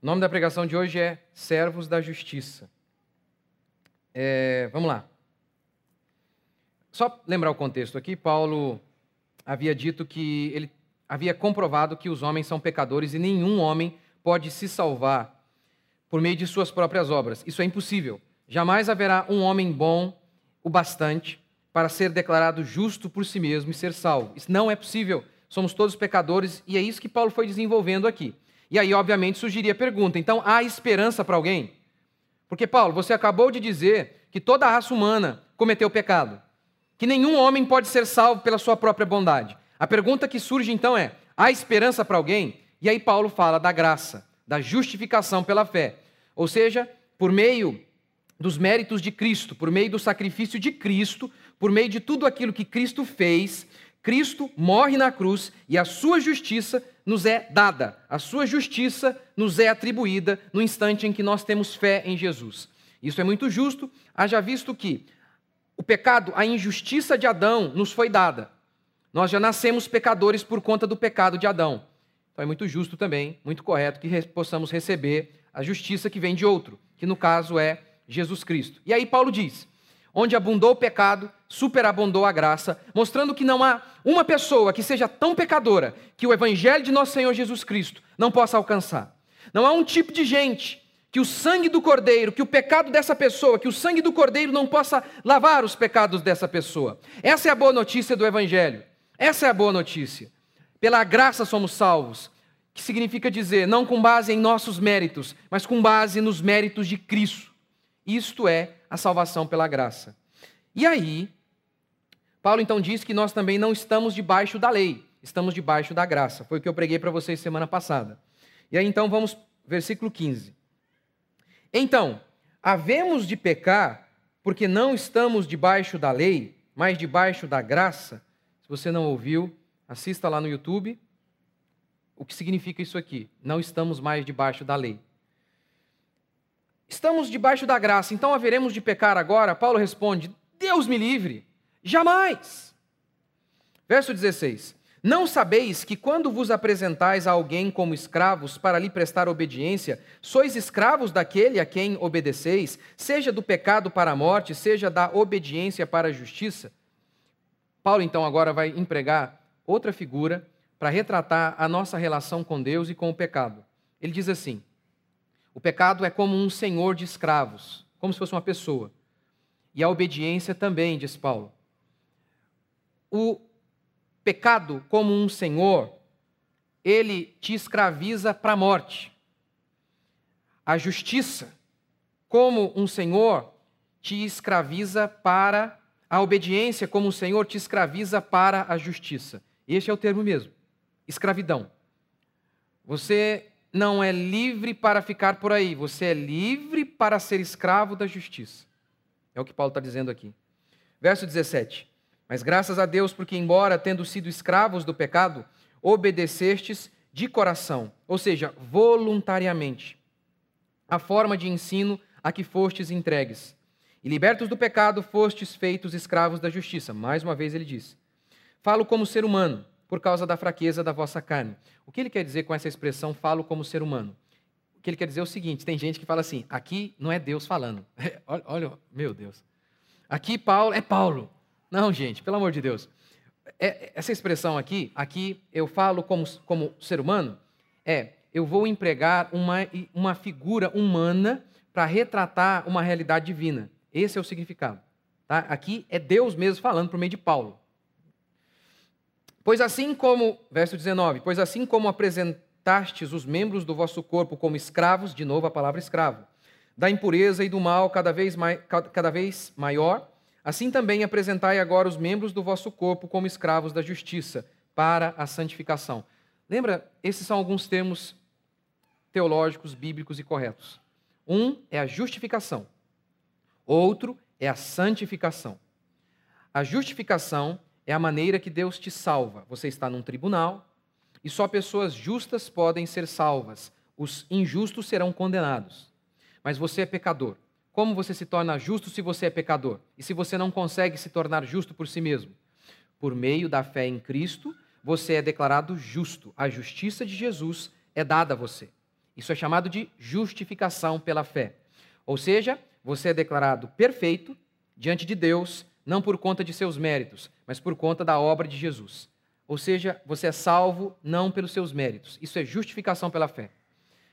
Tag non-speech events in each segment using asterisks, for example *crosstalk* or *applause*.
O nome da pregação de hoje é Servos da Justiça. É, vamos lá. Só lembrar o contexto aqui, Paulo havia dito que ele havia comprovado que os homens são pecadores e nenhum homem pode se salvar por meio de suas próprias obras. Isso é impossível. Jamais haverá um homem bom o bastante para ser declarado justo por si mesmo e ser salvo. Isso não é possível. Somos todos pecadores e é isso que Paulo foi desenvolvendo aqui. E aí, obviamente, surgiria a pergunta: então há esperança para alguém? Porque, Paulo, você acabou de dizer que toda a raça humana cometeu pecado, que nenhum homem pode ser salvo pela sua própria bondade. A pergunta que surge então é: há esperança para alguém? E aí, Paulo fala da graça, da justificação pela fé. Ou seja, por meio dos méritos de Cristo, por meio do sacrifício de Cristo, por meio de tudo aquilo que Cristo fez, Cristo morre na cruz e a sua justiça nos é dada, a sua justiça nos é atribuída no instante em que nós temos fé em Jesus. Isso é muito justo, haja visto que o pecado, a injustiça de Adão nos foi dada. Nós já nascemos pecadores por conta do pecado de Adão. Então é muito justo também, muito correto que possamos receber a justiça que vem de outro, que no caso é Jesus Cristo. E aí Paulo diz: onde abundou o pecado, superabundou a graça, mostrando que não há uma pessoa que seja tão pecadora que o evangelho de nosso Senhor Jesus Cristo não possa alcançar. Não há um tipo de gente que o sangue do cordeiro, que o pecado dessa pessoa, que o sangue do cordeiro não possa lavar os pecados dessa pessoa. Essa é a boa notícia do evangelho. Essa é a boa notícia. Pela graça somos salvos, que significa dizer, não com base em nossos méritos, mas com base nos méritos de Cristo. Isto é a salvação pela graça. E aí, Paulo então diz que nós também não estamos debaixo da lei, estamos debaixo da graça. Foi o que eu preguei para vocês semana passada. E aí então vamos, versículo 15. Então, havemos de pecar porque não estamos debaixo da lei, mas debaixo da graça? Se você não ouviu, assista lá no YouTube. O que significa isso aqui? Não estamos mais debaixo da lei. Estamos debaixo da graça, então haveremos de pecar agora? Paulo responde: Deus me livre, jamais. Verso 16: Não sabeis que quando vos apresentais a alguém como escravos para lhe prestar obediência, sois escravos daquele a quem obedeceis, seja do pecado para a morte, seja da obediência para a justiça? Paulo então agora vai empregar outra figura para retratar a nossa relação com Deus e com o pecado. Ele diz assim: o pecado é como um senhor de escravos, como se fosse uma pessoa. E a obediência também, diz Paulo. O pecado, como um senhor, ele te escraviza para a morte. A justiça, como um senhor, te escraviza para a obediência, como um senhor te escraviza para a justiça. Este é o termo mesmo: escravidão. Você não é livre para ficar por aí, você é livre para ser escravo da justiça. É o que Paulo está dizendo aqui. Verso 17. Mas graças a Deus, porque, embora tendo sido escravos do pecado, obedecestes de coração, ou seja, voluntariamente, a forma de ensino a que fostes entregues. E libertos do pecado, fostes feitos escravos da justiça. Mais uma vez ele diz: Falo como ser humano por causa da fraqueza da vossa carne. O que ele quer dizer com essa expressão, falo como ser humano? O que ele quer dizer é o seguinte: tem gente que fala assim, aqui não é Deus falando. *laughs* olha, olha, meu Deus. Aqui Paulo é Paulo. Não, gente, pelo amor de Deus. É, essa expressão aqui, aqui eu falo como, como ser humano, é eu vou empregar uma, uma figura humana para retratar uma realidade divina. Esse é o significado. Tá? Aqui é Deus mesmo falando por meio de Paulo. Pois assim como, verso 19, pois assim como apresentastes os membros do vosso corpo como escravos, de novo a palavra escravo, da impureza e do mal cada vez, mai, cada vez maior, assim também apresentai agora os membros do vosso corpo como escravos da justiça, para a santificação. Lembra, esses são alguns termos teológicos, bíblicos e corretos. Um é a justificação, outro é a santificação. A justificação é a maneira que Deus te salva. Você está num tribunal e só pessoas justas podem ser salvas. Os injustos serão condenados. Mas você é pecador. Como você se torna justo se você é pecador? E se você não consegue se tornar justo por si mesmo? Por meio da fé em Cristo, você é declarado justo. A justiça de Jesus é dada a você. Isso é chamado de justificação pela fé. Ou seja, você é declarado perfeito diante de Deus, não por conta de seus méritos, mas por conta da obra de Jesus. Ou seja, você é salvo não pelos seus méritos. Isso é justificação pela fé.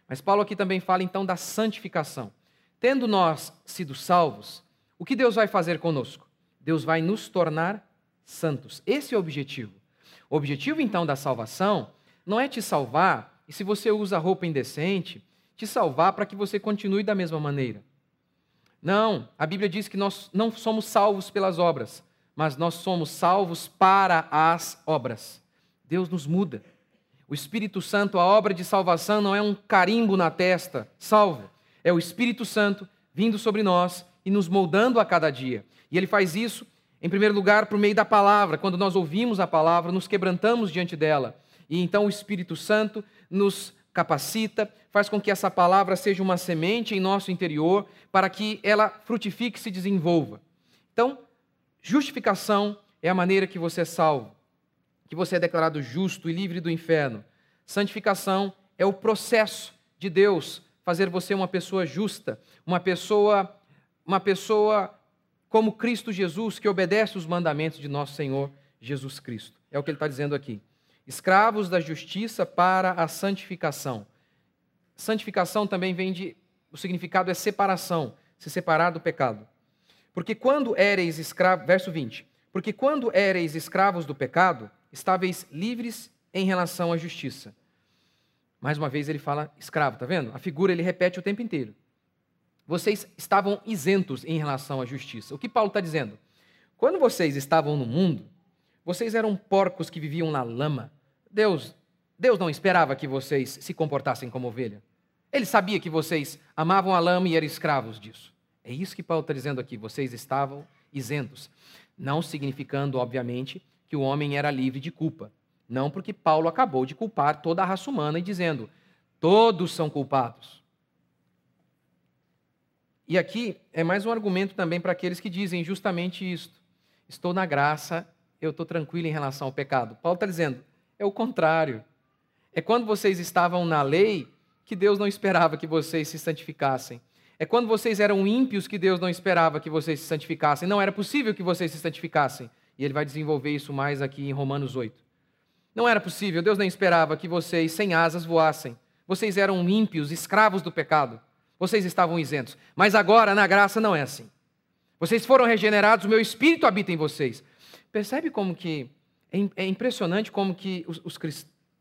Mas Paulo aqui também fala então da santificação. Tendo nós sido salvos, o que Deus vai fazer conosco? Deus vai nos tornar santos. Esse é o objetivo. O objetivo então da salvação não é te salvar, e se você usa roupa indecente, te salvar para que você continue da mesma maneira. Não, a Bíblia diz que nós não somos salvos pelas obras, mas nós somos salvos para as obras. Deus nos muda. O Espírito Santo, a obra de salvação não é um carimbo na testa, salvo. É o Espírito Santo vindo sobre nós e nos moldando a cada dia. E ele faz isso, em primeiro lugar, por meio da palavra. Quando nós ouvimos a palavra, nos quebrantamos diante dela. E então o Espírito Santo nos capacita, faz com que essa palavra seja uma semente em nosso interior, para que ela frutifique e se desenvolva. Então, Justificação é a maneira que você é salvo, que você é declarado justo e livre do inferno. Santificação é o processo de Deus fazer você uma pessoa justa, uma pessoa uma pessoa como Cristo Jesus que obedece os mandamentos de nosso Senhor Jesus Cristo. É o que ele está dizendo aqui. Escravos da justiça para a santificação. Santificação também vem de o significado é separação, se separar do pecado. Porque quando éreis escravos, verso 20, porque quando éreis escravos do pecado, estáveis livres em relação à justiça. Mais uma vez ele fala escravo, tá vendo? A figura ele repete o tempo inteiro. Vocês estavam isentos em relação à justiça. O que Paulo está dizendo? Quando vocês estavam no mundo, vocês eram porcos que viviam na lama. Deus, Deus não esperava que vocês se comportassem como ovelha. Ele sabia que vocês amavam a lama e eram escravos disso. É isso que Paulo está dizendo aqui. Vocês estavam isentos. Não significando, obviamente, que o homem era livre de culpa. Não porque Paulo acabou de culpar toda a raça humana e dizendo: todos são culpados. E aqui é mais um argumento também para aqueles que dizem justamente isto. Estou na graça, eu estou tranquilo em relação ao pecado. Paulo está dizendo: é o contrário. É quando vocês estavam na lei que Deus não esperava que vocês se santificassem. É quando vocês eram ímpios que Deus não esperava que vocês se santificassem. Não era possível que vocês se santificassem. E ele vai desenvolver isso mais aqui em Romanos 8. Não era possível, Deus nem esperava que vocês sem asas voassem. Vocês eram ímpios, escravos do pecado. Vocês estavam isentos. Mas agora, na graça, não é assim. Vocês foram regenerados, o meu espírito habita em vocês. Percebe como que é, é impressionante como que os, os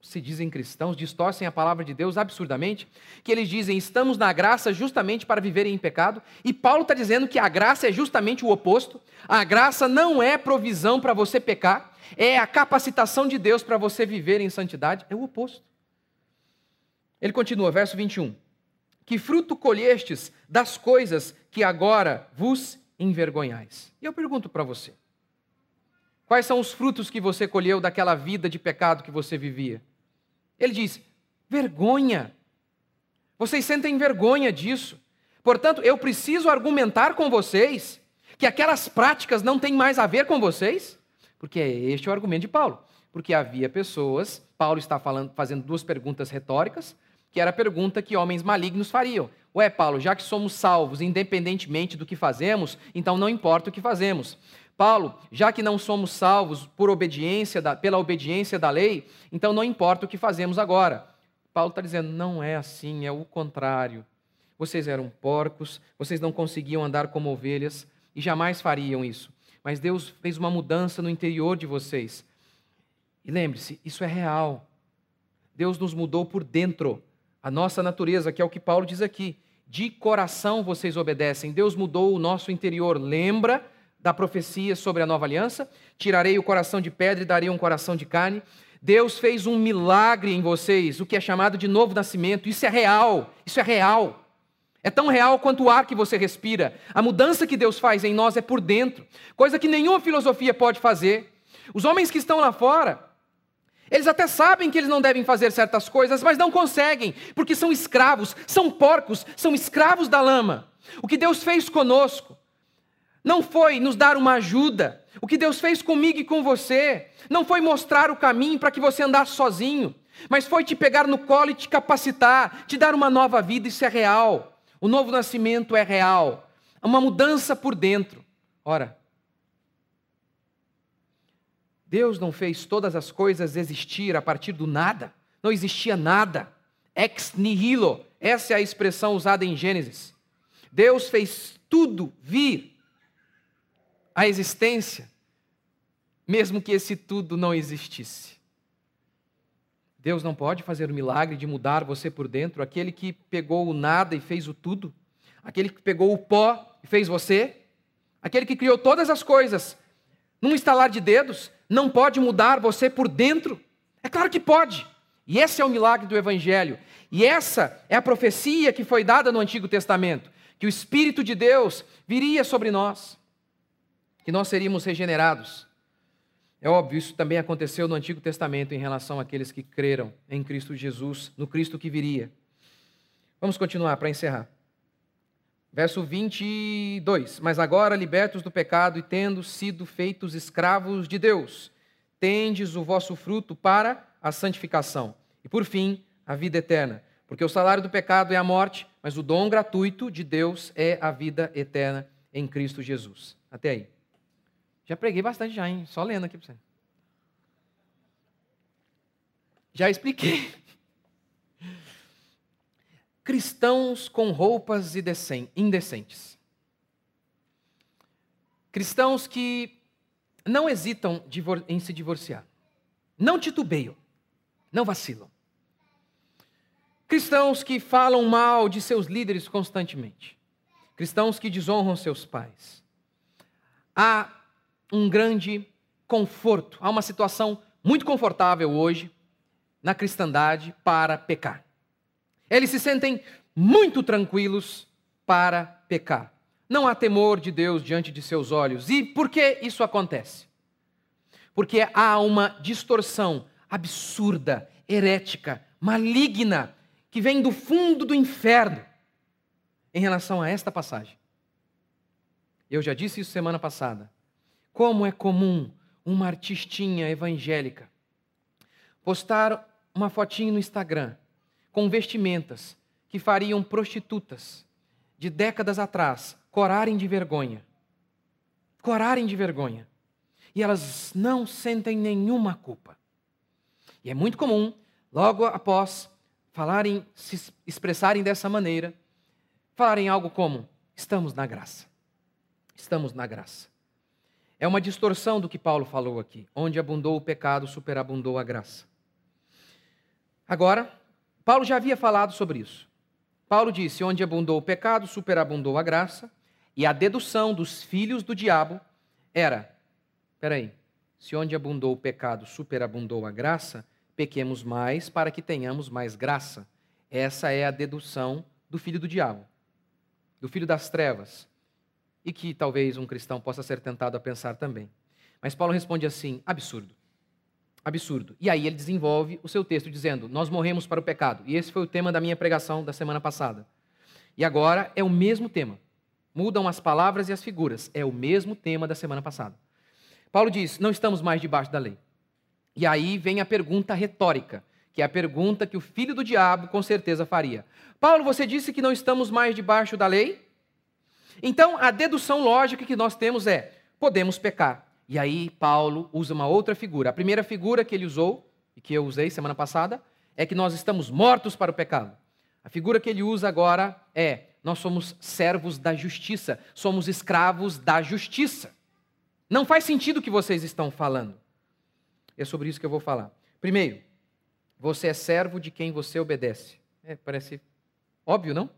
se dizem cristãos, distorcem a palavra de Deus absurdamente, que eles dizem estamos na graça justamente para viverem em pecado, e Paulo está dizendo que a graça é justamente o oposto. A graça não é provisão para você pecar, é a capacitação de Deus para você viver em santidade, é o oposto. Ele continua, verso 21. Que fruto colhestes das coisas que agora vos envergonhais? E eu pergunto para você: quais são os frutos que você colheu daquela vida de pecado que você vivia? Ele diz: vergonha. Vocês sentem vergonha disso. Portanto, eu preciso argumentar com vocês que aquelas práticas não têm mais a ver com vocês, porque é este o argumento de Paulo. Porque havia pessoas, Paulo está falando, fazendo duas perguntas retóricas, que era a pergunta que homens malignos fariam. Ué, Paulo, já que somos salvos independentemente do que fazemos, então não importa o que fazemos. Paulo, já que não somos salvos por obediência da, pela obediência da lei, então não importa o que fazemos agora. Paulo está dizendo, não é assim, é o contrário. Vocês eram porcos, vocês não conseguiam andar como ovelhas e jamais fariam isso. Mas Deus fez uma mudança no interior de vocês. E lembre-se, isso é real. Deus nos mudou por dentro. A nossa natureza, que é o que Paulo diz aqui. De coração vocês obedecem. Deus mudou o nosso interior. Lembra da profecia sobre a nova aliança, tirarei o coração de pedra e darei um coração de carne. Deus fez um milagre em vocês, o que é chamado de novo nascimento. Isso é real, isso é real. É tão real quanto o ar que você respira. A mudança que Deus faz em nós é por dentro, coisa que nenhuma filosofia pode fazer. Os homens que estão lá fora, eles até sabem que eles não devem fazer certas coisas, mas não conseguem, porque são escravos, são porcos, são escravos da lama. O que Deus fez conosco não foi nos dar uma ajuda. O que Deus fez comigo e com você não foi mostrar o caminho para que você andasse sozinho. mas foi te pegar no colo e te capacitar, te dar uma nova vida, isso é real. O novo nascimento é real, uma mudança por dentro. Ora, Deus não fez todas as coisas existir a partir do nada, não existia nada. Ex nihilo, essa é a expressão usada em Gênesis. Deus fez tudo vir à existência, mesmo que esse tudo não existisse. Deus não pode fazer o milagre de mudar você por dentro, aquele que pegou o nada e fez o tudo, aquele que pegou o pó e fez você, aquele que criou todas as coisas, num estalar de dedos, não pode mudar você por dentro? É claro que pode. E esse é o milagre do Evangelho. E essa é a profecia que foi dada no Antigo Testamento: que o Espírito de Deus viria sobre nós, que nós seríamos regenerados. É óbvio, isso também aconteceu no Antigo Testamento em relação àqueles que creram em Cristo Jesus, no Cristo que viria. Vamos continuar para encerrar. Verso 22. Mas agora, libertos do pecado e tendo sido feitos escravos de Deus, tendes o vosso fruto para a santificação. E por fim, a vida eterna. Porque o salário do pecado é a morte, mas o dom gratuito de Deus é a vida eterna em Cristo Jesus. Até aí. Já preguei bastante já, hein? Só lendo aqui para você. Já expliquei. *laughs* Cristãos com roupas indecentes. Cristãos que não hesitam em se divorciar. Não titubeiam não vacilam. Cristãos que falam mal de seus líderes constantemente. Cristãos que desonram seus pais. Há um grande conforto, há uma situação muito confortável hoje na cristandade para pecar. Eles se sentem muito tranquilos para pecar. Não há temor de Deus diante de seus olhos. E por que isso acontece? Porque há uma distorção absurda, herética, maligna, que vem do fundo do inferno em relação a esta passagem. Eu já disse isso semana passada. Como é comum uma artistinha evangélica postar uma fotinho no Instagram com vestimentas que fariam prostitutas de décadas atrás corarem de vergonha. Corarem de vergonha. E elas não sentem nenhuma culpa. E é muito comum, logo após falarem, se expressarem dessa maneira, falarem algo como: estamos na graça. Estamos na graça. É uma distorção do que Paulo falou aqui. Onde abundou o pecado, superabundou a graça. Agora, Paulo já havia falado sobre isso. Paulo disse: onde abundou o pecado, superabundou a graça. E a dedução dos filhos do diabo era: peraí, se onde abundou o pecado, superabundou a graça, pequemos mais para que tenhamos mais graça. Essa é a dedução do filho do diabo, do filho das trevas, e que talvez um cristão possa ser tentado a pensar também. Mas Paulo responde assim: absurdo. Absurdo. E aí ele desenvolve o seu texto dizendo: Nós morremos para o pecado. E esse foi o tema da minha pregação da semana passada. E agora é o mesmo tema. Mudam as palavras e as figuras. É o mesmo tema da semana passada. Paulo diz: Não estamos mais debaixo da lei. E aí vem a pergunta retórica, que é a pergunta que o filho do diabo com certeza faria. Paulo, você disse que não estamos mais debaixo da lei? Então, a dedução lógica que nós temos é: podemos pecar. E aí, Paulo usa uma outra figura. A primeira figura que ele usou, e que eu usei semana passada, é que nós estamos mortos para o pecado. A figura que ele usa agora é: nós somos servos da justiça, somos escravos da justiça. Não faz sentido o que vocês estão falando. É sobre isso que eu vou falar. Primeiro, você é servo de quem você obedece. É, parece óbvio, não?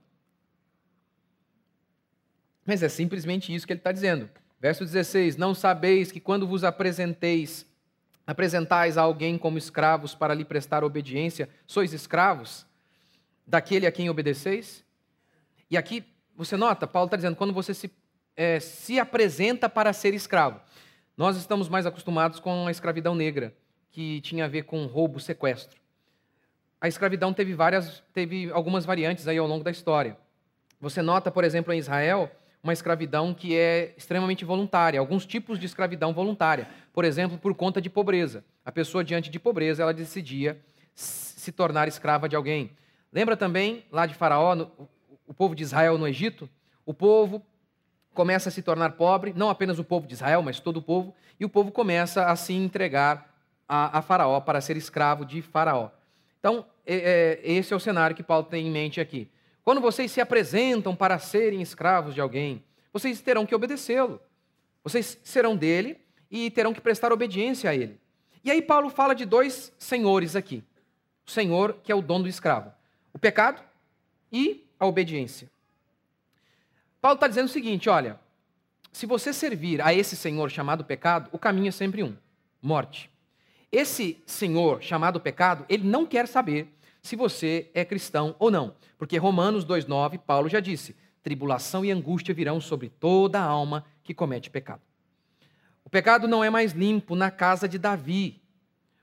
Mas é simplesmente isso que ele está dizendo. Verso 16: Não sabeis que quando vos apresenteis, apresentais a alguém como escravos para lhe prestar obediência, sois escravos daquele a quem obedeceis? E aqui, você nota, Paulo está dizendo, quando você se, é, se apresenta para ser escravo. Nós estamos mais acostumados com a escravidão negra, que tinha a ver com roubo, sequestro. A escravidão teve várias, teve algumas variantes aí ao longo da história. Você nota, por exemplo, em Israel, uma escravidão que é extremamente voluntária, alguns tipos de escravidão voluntária. Por exemplo, por conta de pobreza. A pessoa diante de pobreza, ela decidia se tornar escrava de alguém. Lembra também lá de Faraó, no, o povo de Israel no Egito? O povo começa a se tornar pobre, não apenas o povo de Israel, mas todo o povo, e o povo começa a se entregar a, a Faraó para ser escravo de Faraó. Então, é, é, esse é o cenário que Paulo tem em mente aqui. Quando vocês se apresentam para serem escravos de alguém, vocês terão que obedecê-lo. Vocês serão dele e terão que prestar obediência a ele. E aí Paulo fala de dois senhores aqui. O senhor que é o dono do escravo. O pecado e a obediência. Paulo está dizendo o seguinte: olha, se você servir a esse senhor chamado pecado, o caminho é sempre um: morte. Esse senhor chamado pecado, ele não quer saber se você é cristão ou não, porque Romanos 2,9, Paulo já disse: tribulação e angústia virão sobre toda a alma que comete pecado. O pecado não é mais limpo na casa de Davi.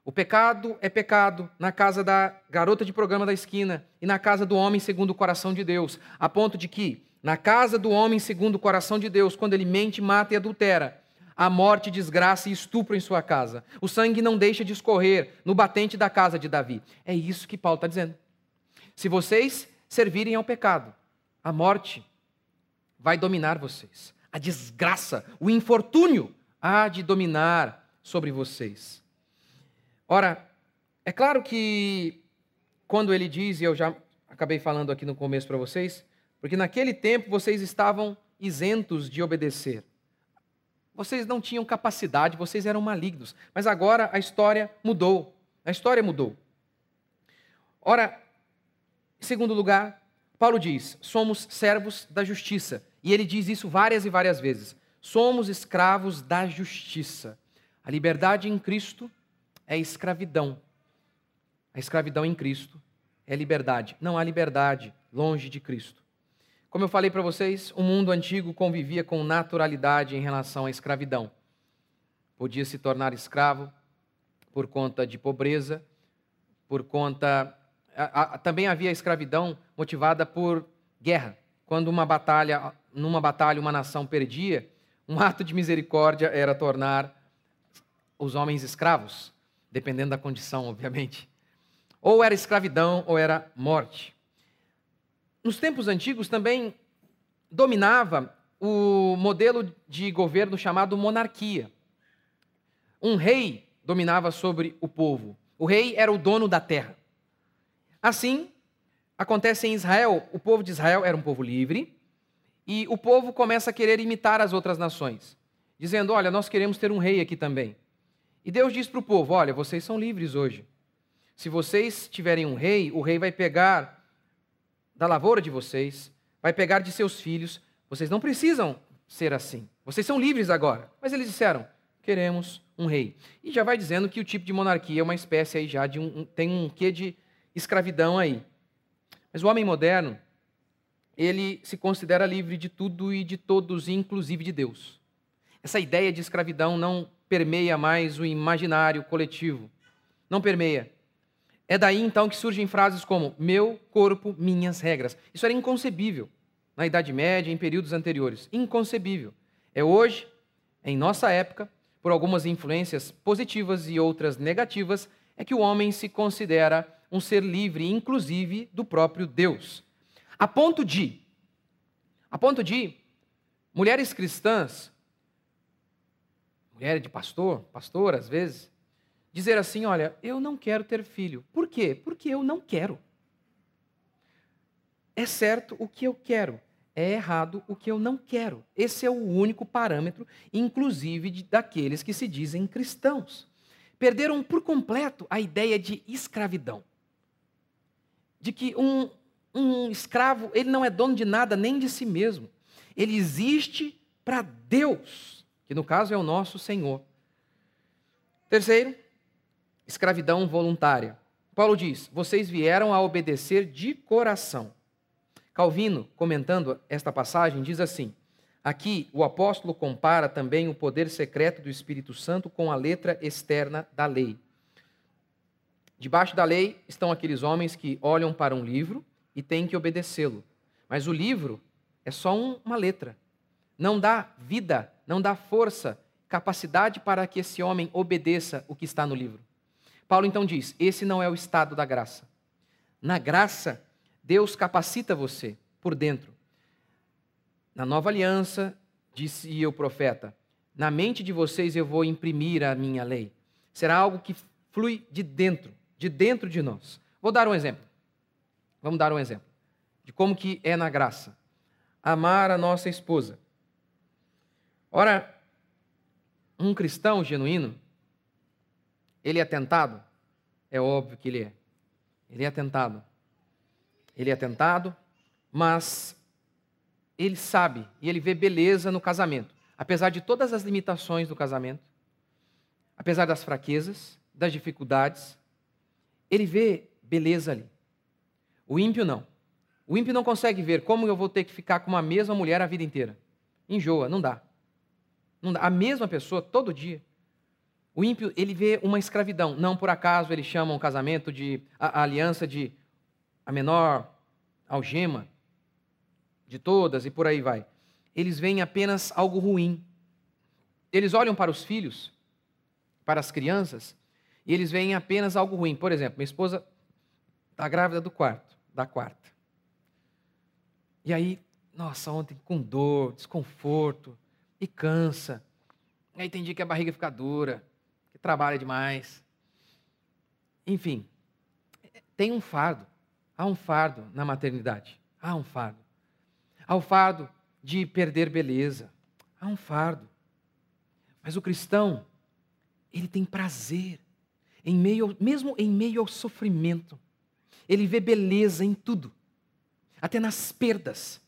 O pecado é pecado na casa da garota de programa da esquina e na casa do homem segundo o coração de Deus, a ponto de que, na casa do homem segundo o coração de Deus, quando ele mente, mata e adultera, a morte, desgraça e estupro em sua casa. O sangue não deixa de escorrer no batente da casa de Davi. É isso que Paulo está dizendo. Se vocês servirem ao pecado, a morte vai dominar vocês. A desgraça, o infortúnio há de dominar sobre vocês. Ora, é claro que quando ele diz, e eu já acabei falando aqui no começo para vocês, porque naquele tempo vocês estavam isentos de obedecer. Vocês não tinham capacidade, vocês eram malignos. Mas agora a história mudou. A história mudou. Ora, em segundo lugar, Paulo diz: somos servos da justiça. E ele diz isso várias e várias vezes. Somos escravos da justiça. A liberdade em Cristo é escravidão. A escravidão em Cristo é liberdade. Não há liberdade longe de Cristo. Como eu falei para vocês, o mundo antigo convivia com naturalidade em relação à escravidão. Podia se tornar escravo por conta de pobreza, por conta. também havia escravidão motivada por guerra. Quando uma batalha numa batalha uma nação perdia, um *laughs* ato de misericórdia era tornar os homens escravos, dependendo da condição, obviamente. Ou era escravidão ou era morte. Nos tempos antigos também dominava o modelo de governo chamado monarquia. Um rei dominava sobre o povo. O rei era o dono da terra. Assim, acontece em Israel. O povo de Israel era um povo livre, e o povo começa a querer imitar as outras nações, dizendo: Olha, nós queremos ter um rei aqui também. E Deus diz para o povo: Olha, vocês são livres hoje. Se vocês tiverem um rei, o rei vai pegar da lavoura de vocês, vai pegar de seus filhos. Vocês não precisam ser assim. Vocês são livres agora. Mas eles disseram: queremos um rei. E já vai dizendo que o tipo de monarquia é uma espécie aí já de um, tem um quê de escravidão aí. Mas o homem moderno, ele se considera livre de tudo e de todos, inclusive de Deus. Essa ideia de escravidão não permeia mais o imaginário coletivo. Não permeia. É daí então que surgem frases como meu corpo, minhas regras. Isso era inconcebível na Idade Média, em períodos anteriores. Inconcebível. É hoje, em nossa época, por algumas influências positivas e outras negativas, é que o homem se considera um ser livre, inclusive do próprio Deus. A ponto de, a ponto de, mulheres cristãs, mulher de pastor, pastor às vezes, dizer assim: olha, eu não quero ter filho. Por quê? Porque eu não quero. É certo o que eu quero, é errado o que eu não quero. Esse é o único parâmetro, inclusive daqueles que se dizem cristãos. Perderam por completo a ideia de escravidão. De que um, um escravo, ele não é dono de nada, nem de si mesmo. Ele existe para Deus, que no caso é o nosso Senhor. Terceiro, escravidão voluntária. Paulo diz: vocês vieram a obedecer de coração. Calvino, comentando esta passagem, diz assim: aqui o apóstolo compara também o poder secreto do Espírito Santo com a letra externa da lei. Debaixo da lei estão aqueles homens que olham para um livro e tem que obedecê-lo. Mas o livro é só um, uma letra. Não dá vida, não dá força, capacidade para que esse homem obedeça o que está no livro. Paulo então diz: esse não é o estado da graça. Na graça, Deus capacita você por dentro. Na nova aliança, disse o profeta, na mente de vocês eu vou imprimir a minha lei. Será algo que flui de dentro, de dentro de nós. Vou dar um exemplo. Vamos dar um exemplo de como que é na graça. Amar a nossa esposa. Ora, um cristão genuíno, ele é tentado? É óbvio que ele é. Ele é tentado. Ele é tentado, mas ele sabe e ele vê beleza no casamento. Apesar de todas as limitações do casamento, apesar das fraquezas, das dificuldades, ele vê beleza ali. O ímpio não. O ímpio não consegue ver como eu vou ter que ficar com uma mesma mulher a vida inteira. Enjoa, não dá. Não dá. A mesma pessoa todo dia. O ímpio, ele vê uma escravidão. Não por acaso eles chamam o casamento de a, a aliança de a menor algema de todas e por aí vai. Eles veem apenas algo ruim. Eles olham para os filhos, para as crianças, e eles veem apenas algo ruim. Por exemplo, minha esposa está grávida do quarto, da quarta. E aí, nossa, ontem com dor, desconforto, e cansa. E aí tem dia que a barriga fica dura, trabalha demais. Enfim, tem um fardo. Há um fardo na maternidade. Há um fardo. Há o fardo de perder beleza. Há um fardo. Mas o cristão, ele tem prazer em meio, mesmo em meio ao sofrimento. Ele vê beleza em tudo, até nas perdas.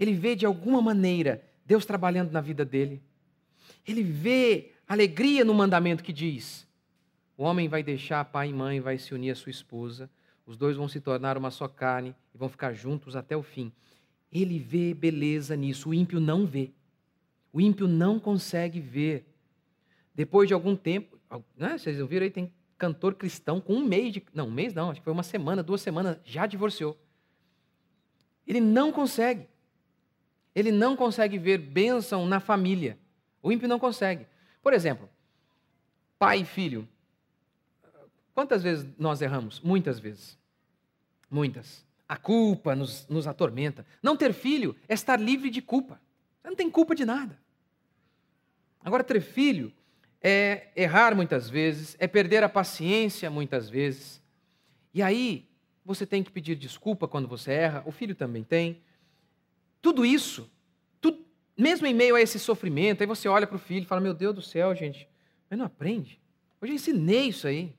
Ele vê de alguma maneira Deus trabalhando na vida dele. Ele vê alegria no mandamento que diz: o homem vai deixar pai e mãe, vai se unir à sua esposa, os dois vão se tornar uma só carne e vão ficar juntos até o fim. Ele vê beleza nisso, o ímpio não vê. O ímpio não consegue ver. Depois de algum tempo, né, vocês ouviram aí, tem cantor cristão com um mês de. Não, um mês não, acho que foi uma semana, duas semanas, já divorciou. Ele não consegue. Ele não consegue ver bênção na família. O ímpio não consegue. Por exemplo, pai e filho. Quantas vezes nós erramos? Muitas vezes. Muitas. A culpa nos, nos atormenta. Não ter filho é estar livre de culpa. Você não tem culpa de nada. Agora, ter filho é errar muitas vezes, é perder a paciência muitas vezes. E aí, você tem que pedir desculpa quando você erra, o filho também tem. Tudo isso, mesmo em meio a esse sofrimento, aí você olha para o filho e fala: Meu Deus do céu, gente, mas não aprende. Eu já ensinei isso aí.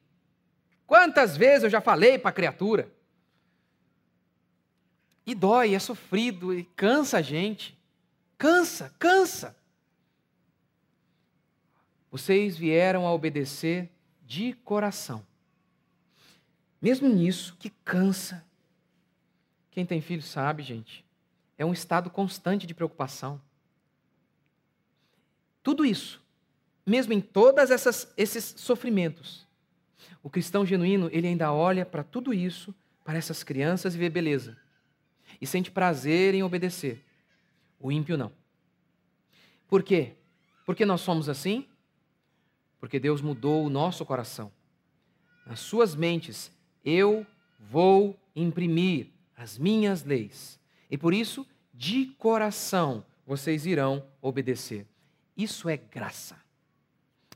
Quantas vezes eu já falei para a criatura? E dói, é sofrido, e cansa a gente. Cansa, cansa. Vocês vieram a obedecer de coração. Mesmo nisso, que cansa. Quem tem filho sabe, gente. É um estado constante de preocupação. Tudo isso, mesmo em essas esses sofrimentos, o cristão genuíno, ele ainda olha para tudo isso, para essas crianças e vê beleza. E sente prazer em obedecer. O ímpio não. Por quê? Porque nós somos assim? Porque Deus mudou o nosso coração. Nas suas mentes, eu vou imprimir as minhas leis. E por isso, de coração, vocês irão obedecer. Isso é graça.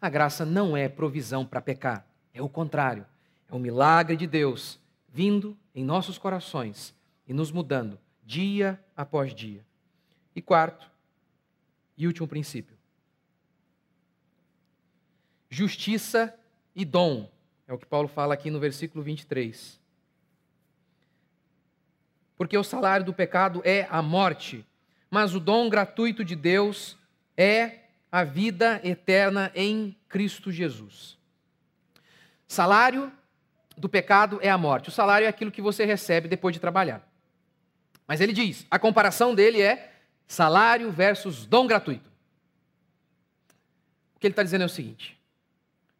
A graça não é provisão para pecar, é o contrário. É o milagre de Deus vindo em nossos corações e nos mudando dia após dia. E quarto e último princípio: justiça e dom. É o que Paulo fala aqui no versículo 23. Porque o salário do pecado é a morte, mas o dom gratuito de Deus é a vida eterna em Cristo Jesus. Salário do pecado é a morte. O salário é aquilo que você recebe depois de trabalhar. Mas ele diz, a comparação dele é salário versus dom gratuito. O que ele está dizendo é o seguinte: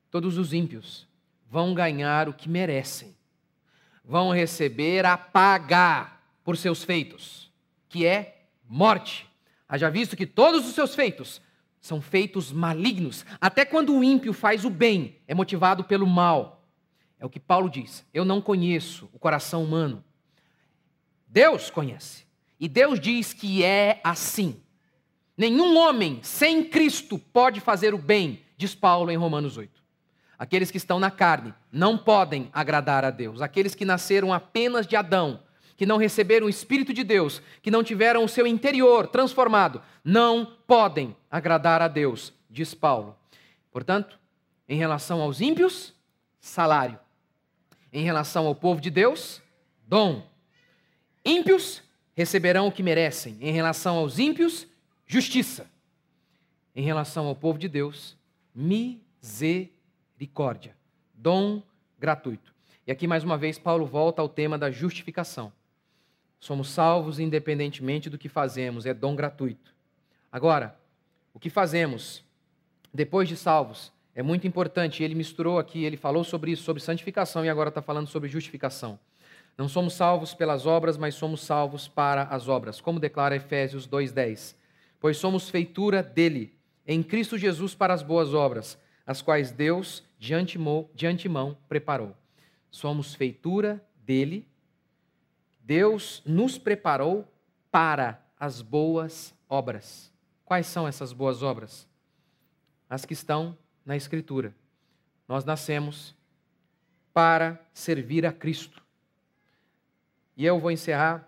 todos os ímpios vão ganhar o que merecem, vão receber a paga por seus feitos, que é morte. Haja visto que todos os seus feitos são feitos malignos, até quando o ímpio faz o bem, é motivado pelo mal. É o que Paulo diz. Eu não conheço o coração humano. Deus conhece. E Deus diz que é assim. Nenhum homem sem Cristo pode fazer o bem, diz Paulo em Romanos 8. Aqueles que estão na carne não podem agradar a Deus. Aqueles que nasceram apenas de Adão, que não receberam o Espírito de Deus, que não tiveram o seu interior transformado, não podem agradar a Deus, diz Paulo. Portanto, em relação aos ímpios, salário. Em relação ao povo de Deus, dom. Ímpios receberão o que merecem. Em relação aos ímpios, justiça. Em relação ao povo de Deus, misericórdia. Dom gratuito. E aqui mais uma vez Paulo volta ao tema da justificação. Somos salvos independentemente do que fazemos, é dom gratuito. Agora, o que fazemos depois de salvos é muito importante. Ele misturou aqui, ele falou sobre isso, sobre santificação e agora está falando sobre justificação. Não somos salvos pelas obras, mas somos salvos para as obras, como declara Efésios 2,10. Pois somos feitura dele, em Cristo Jesus para as boas obras, as quais Deus de antemão, de antemão preparou. Somos feitura dele, Deus nos preparou para as boas obras. Quais são essas boas obras? As que estão na Escritura. Nós nascemos para servir a Cristo. E eu vou encerrar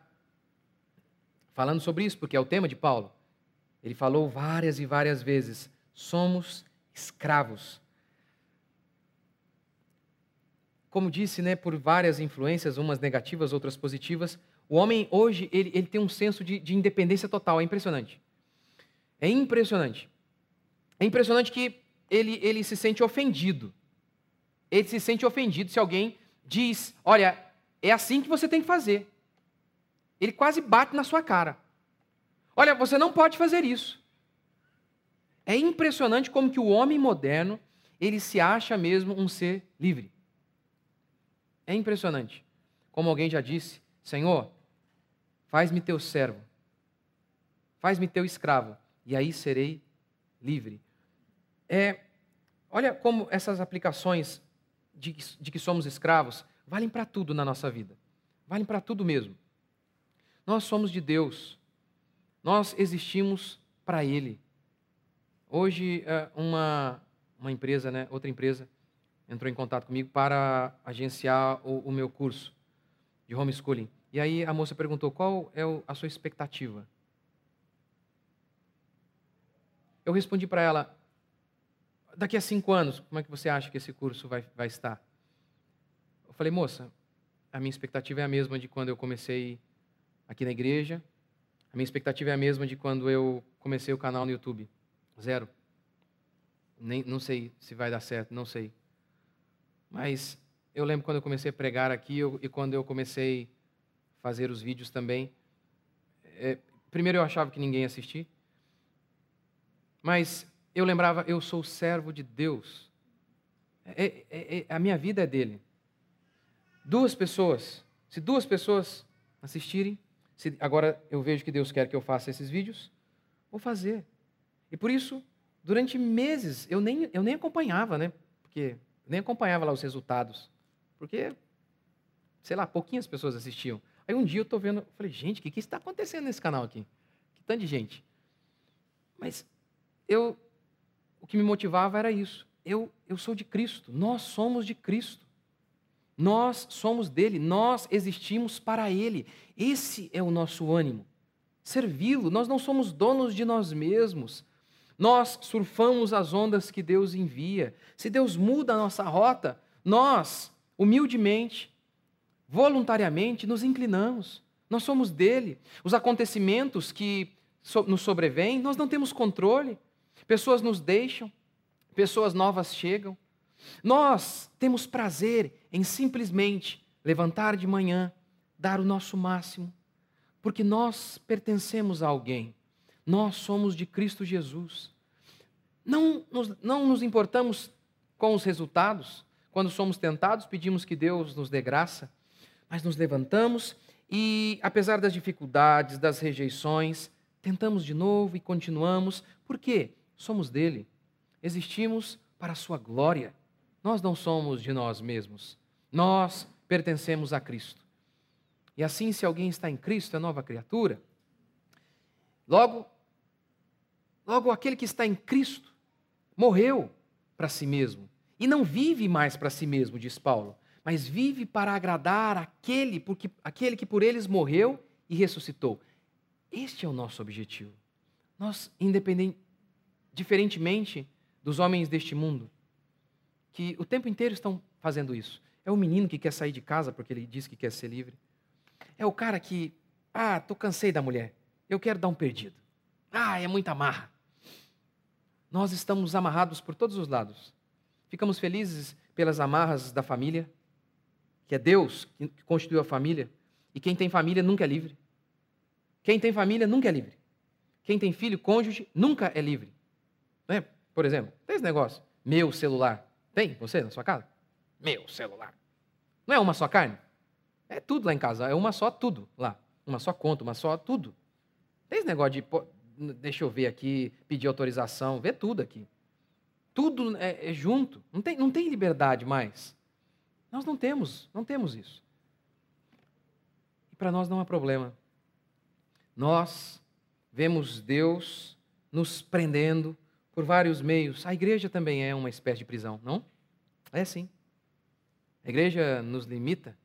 falando sobre isso, porque é o tema de Paulo. Ele falou várias e várias vezes: somos escravos. Como disse, né, por várias influências, umas negativas, outras positivas, o homem hoje ele, ele tem um senso de, de independência total. É impressionante. É impressionante. É impressionante que ele, ele se sente ofendido. Ele se sente ofendido se alguém diz: Olha, é assim que você tem que fazer. Ele quase bate na sua cara. Olha, você não pode fazer isso. É impressionante como que o homem moderno, ele se acha mesmo um ser livre. É impressionante. Como alguém já disse, Senhor, faz-me teu servo. Faz-me teu escravo, e aí serei livre. É, olha como essas aplicações de, de que somos escravos valem para tudo na nossa vida. Valem para tudo mesmo. Nós somos de Deus. Nós existimos para Ele. Hoje, é, uma, uma empresa, né, outra empresa, entrou em contato comigo para agenciar o, o meu curso de homeschooling. E aí a moça perguntou qual é a sua expectativa. Eu respondi para ela: daqui a cinco anos, como é que você acha que esse curso vai, vai estar? Eu falei, moça, a minha expectativa é a mesma de quando eu comecei aqui na igreja, a minha expectativa é a mesma de quando eu comecei o canal no YouTube. Zero. Nem, não sei se vai dar certo, não sei. Mas eu lembro quando eu comecei a pregar aqui eu, e quando eu comecei a fazer os vídeos também. É, primeiro eu achava que ninguém ia assistir. Mas eu lembrava, eu sou servo de Deus. É, é, é, a minha vida é dele. Duas pessoas, se duas pessoas assistirem, se agora eu vejo que Deus quer que eu faça esses vídeos, vou fazer. E por isso, durante meses, eu nem, eu nem acompanhava, né? Porque nem acompanhava lá os resultados. Porque, sei lá, pouquinhas pessoas assistiam. Aí um dia eu estou vendo, falei, gente, o que, que está acontecendo nesse canal aqui? Que tanto de gente. Mas eu o que me motivava era isso. Eu, eu sou de Cristo, nós somos de Cristo. Nós somos dele, nós existimos para ele. Esse é o nosso ânimo. Servi-lo, nós não somos donos de nós mesmos. Nós surfamos as ondas que Deus envia. Se Deus muda a nossa rota, nós, humildemente, voluntariamente, nos inclinamos. Nós somos dele. Os acontecimentos que nos sobrevêm, nós não temos controle. Pessoas nos deixam, pessoas novas chegam. Nós temos prazer em simplesmente levantar de manhã, dar o nosso máximo, porque nós pertencemos a alguém. Nós somos de Cristo Jesus. Não nos, não nos importamos com os resultados. Quando somos tentados, pedimos que Deus nos dê graça, mas nos levantamos e, apesar das dificuldades, das rejeições, tentamos de novo e continuamos. Por quê? somos dele. Existimos para a sua glória. Nós não somos de nós mesmos. Nós pertencemos a Cristo. E assim, se alguém está em Cristo, é nova criatura. Logo, logo aquele que está em Cristo morreu para si mesmo e não vive mais para si mesmo, diz Paulo, mas vive para agradar aquele, porque, aquele que por eles morreu e ressuscitou. Este é o nosso objetivo. Nós, independente, diferentemente dos homens deste mundo, que o tempo inteiro estão fazendo isso. É o menino que quer sair de casa porque ele diz que quer ser livre. É o cara que, ah, tô cansei da mulher, eu quero dar um perdido. Ah, é muita amarra. Nós estamos amarrados por todos os lados. Ficamos felizes pelas amarras da família, que é Deus que constituiu a família, e quem tem família nunca é livre. Quem tem família nunca é livre. Quem tem filho, cônjuge, nunca é livre. É? Por exemplo, tem esse negócio, meu celular. Tem você na sua casa? Meu celular. Não é uma só carne? É tudo lá em casa, é uma só tudo lá. Uma só conta, uma só tudo. Tem esse negócio de, deixa eu ver aqui, pedir autorização, vê tudo aqui. Tudo é, é junto, não tem, não tem liberdade mais. Nós não temos, não temos isso. E para nós não há problema. Nós vemos Deus nos prendendo por vários meios. A igreja também é uma espécie de prisão, não? É sim. A igreja nos limita.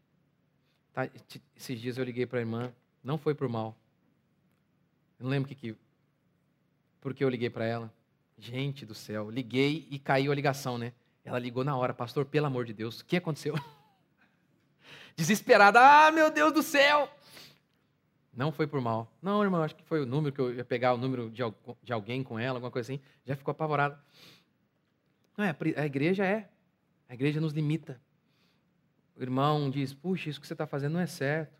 Tá, esses dias eu liguei para a irmã, não foi por mal. Eu não lembro que, que porque eu liguei para ela. Gente do céu, liguei e caiu a ligação, né? Ela ligou na hora, pastor, pelo amor de Deus, o que aconteceu? *laughs* Desesperada, ah, meu Deus do céu! Não foi por mal. Não, irmão, acho que foi o número que eu ia pegar o número de, de alguém com ela, alguma coisa assim. Já ficou apavorada. Não é, a igreja é. A igreja nos limita. O irmão diz: puxa, isso que você está fazendo não é certo.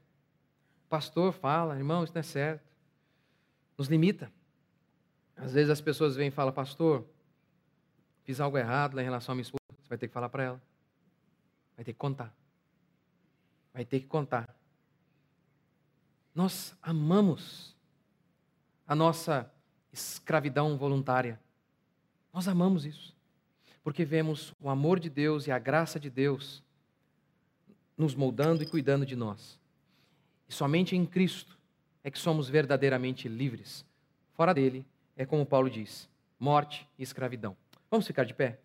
O pastor fala: irmão, isso não é certo. Nos limita. Às vezes as pessoas vêm e falam: pastor, fiz algo errado em relação à minha esposa. Você vai ter que falar para ela. Vai ter que contar. Vai ter que contar. Nós amamos a nossa escravidão voluntária. Nós amamos isso. Porque vemos o amor de Deus e a graça de Deus nos moldando e cuidando de nós. E somente em Cristo é que somos verdadeiramente livres. Fora dele, é como Paulo diz: morte e escravidão. Vamos ficar de pé?